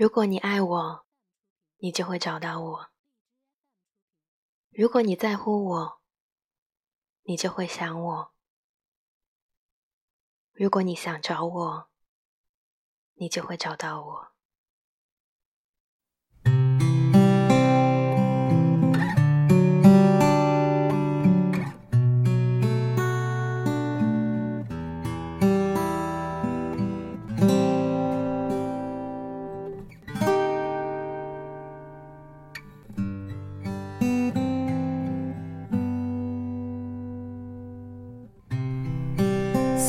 如果你爱我，你就会找到我；如果你在乎我，你就会想我；如果你想找我，你就会找到我。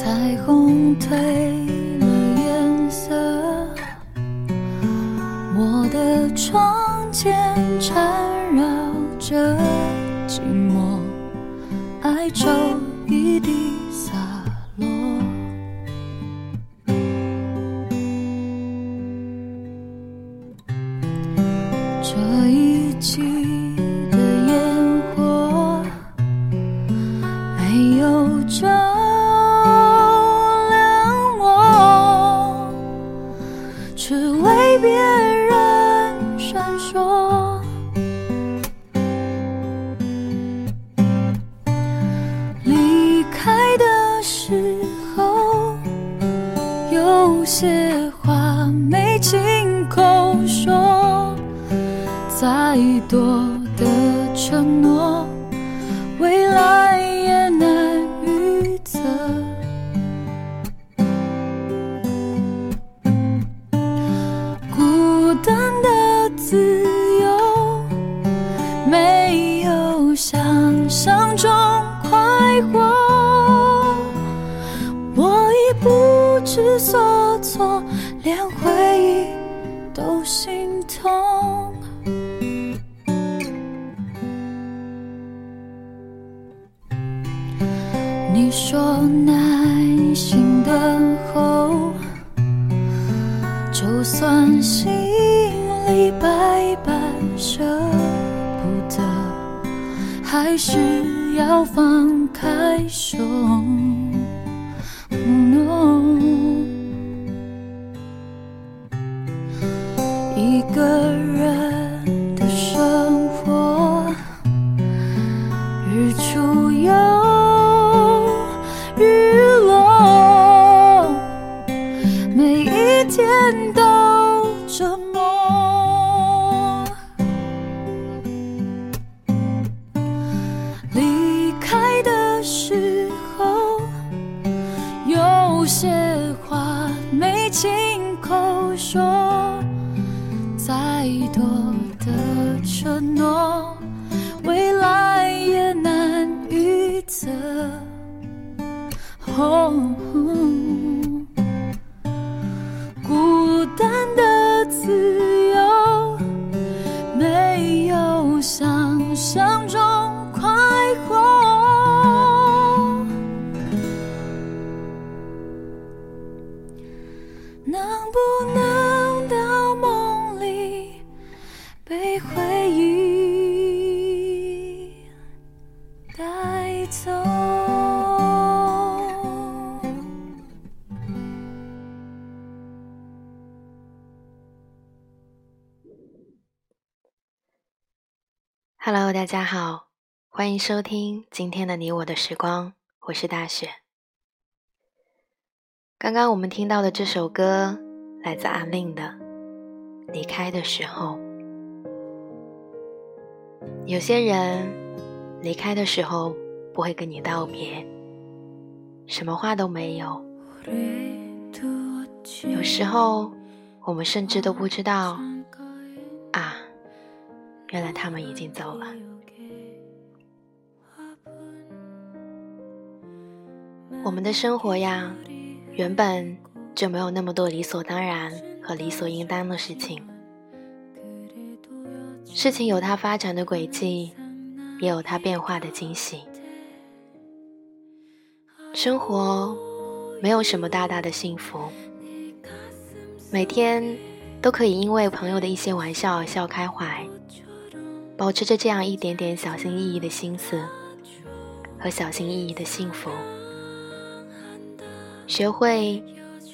彩虹褪了颜色，我的窗前缠绕着寂寞，哀愁一地洒落。这一季说离开的时候有些话没亲口说再多连回忆都心痛。你说耐心等候，就算心里百般舍不得，还是要放开手。有再多的承诺未来也难预测。孤单的自由没有想象中？Hello，大家好，欢迎收听今天的你我的时光，我是大雪。刚刚我们听到的这首歌来自阿令的《离开的时候》。有些人离开的时候不会跟你道别，什么话都没有。有时候我们甚至都不知道。原来他们已经走了。我们的生活呀，原本就没有那么多理所当然和理所应当的事情。事情有它发展的轨迹，也有它变化的惊喜。生活没有什么大大的幸福，每天都可以因为朋友的一些玩笑而笑开怀。保持着这样一点点小心翼翼的心思和小心翼翼的幸福，学会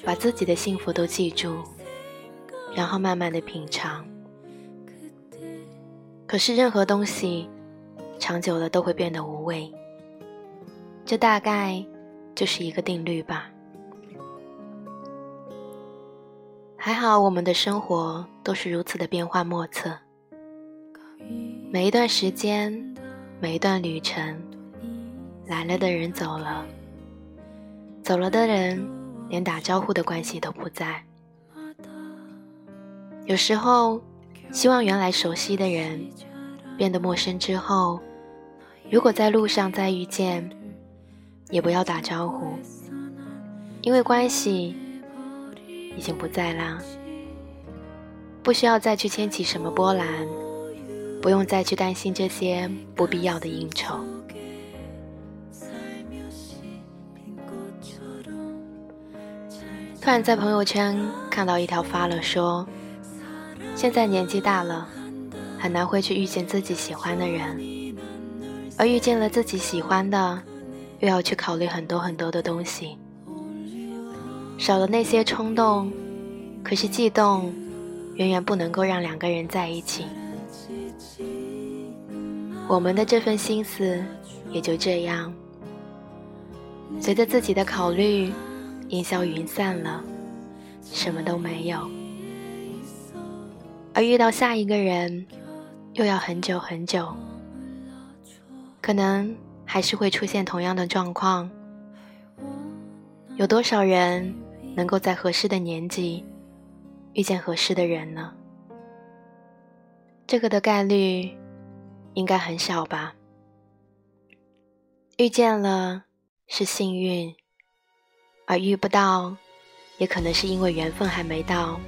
把自己的幸福都记住，然后慢慢的品尝。可是任何东西，长久了都会变得无味。这大概就是一个定律吧。还好我们的生活都是如此的变幻莫测，每一段时间，每一段旅程，来了的人走了，走了的人连打招呼的关系都不在。有时候，希望原来熟悉的人变得陌生之后，如果在路上再遇见，也不要打招呼，因为关系已经不在啦，不需要再去牵起什么波澜，不用再去担心这些不必要的应酬。突然在朋友圈看到一条发了说。现在年纪大了，很难会去遇见自己喜欢的人，而遇见了自己喜欢的，又要去考虑很多很多的东西，少了那些冲动，可是悸动，远远不能够让两个人在一起。我们的这份心思也就这样，随着自己的考虑，烟消云散了，什么都没有。而遇到下一个人，又要很久很久，可能还是会出现同样的状况。有多少人能够在合适的年纪遇见合适的人呢？这个的概率应该很小吧。遇见了是幸运，而遇不到，也可能是因为缘分还没到。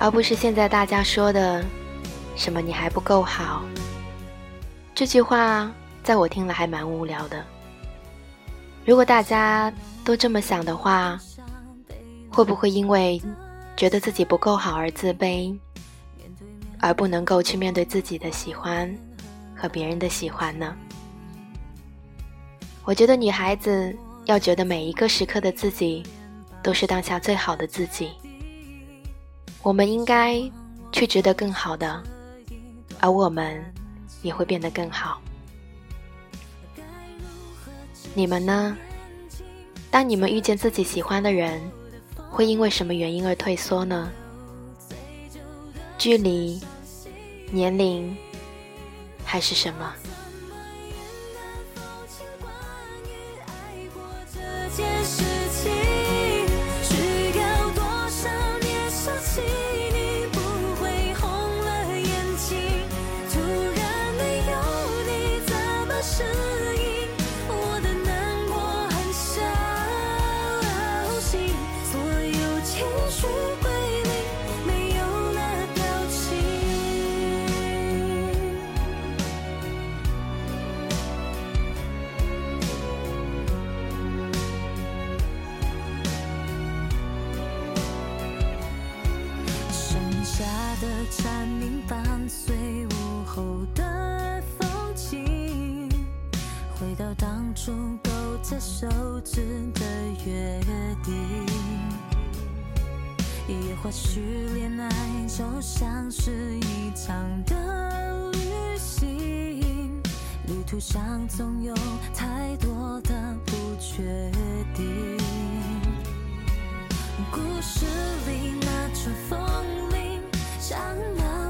而不是现在大家说的“什么你还不够好”这句话，在我听了还蛮无聊的。如果大家都这么想的话，会不会因为觉得自己不够好而自卑，而不能够去面对自己的喜欢和别人的喜欢呢？我觉得女孩子要觉得每一个时刻的自己都是当下最好的自己。我们应该去值得更好的，而我们也会变得更好。你们呢？当你们遇见自己喜欢的人，会因为什么原因而退缩呢？距离、年龄，还是什么？下的蝉鸣伴随午后的风景回到当初勾着手指的约定也或许恋爱就像是一场的旅行旅途上总有太多的不确定。故事里那春风铃响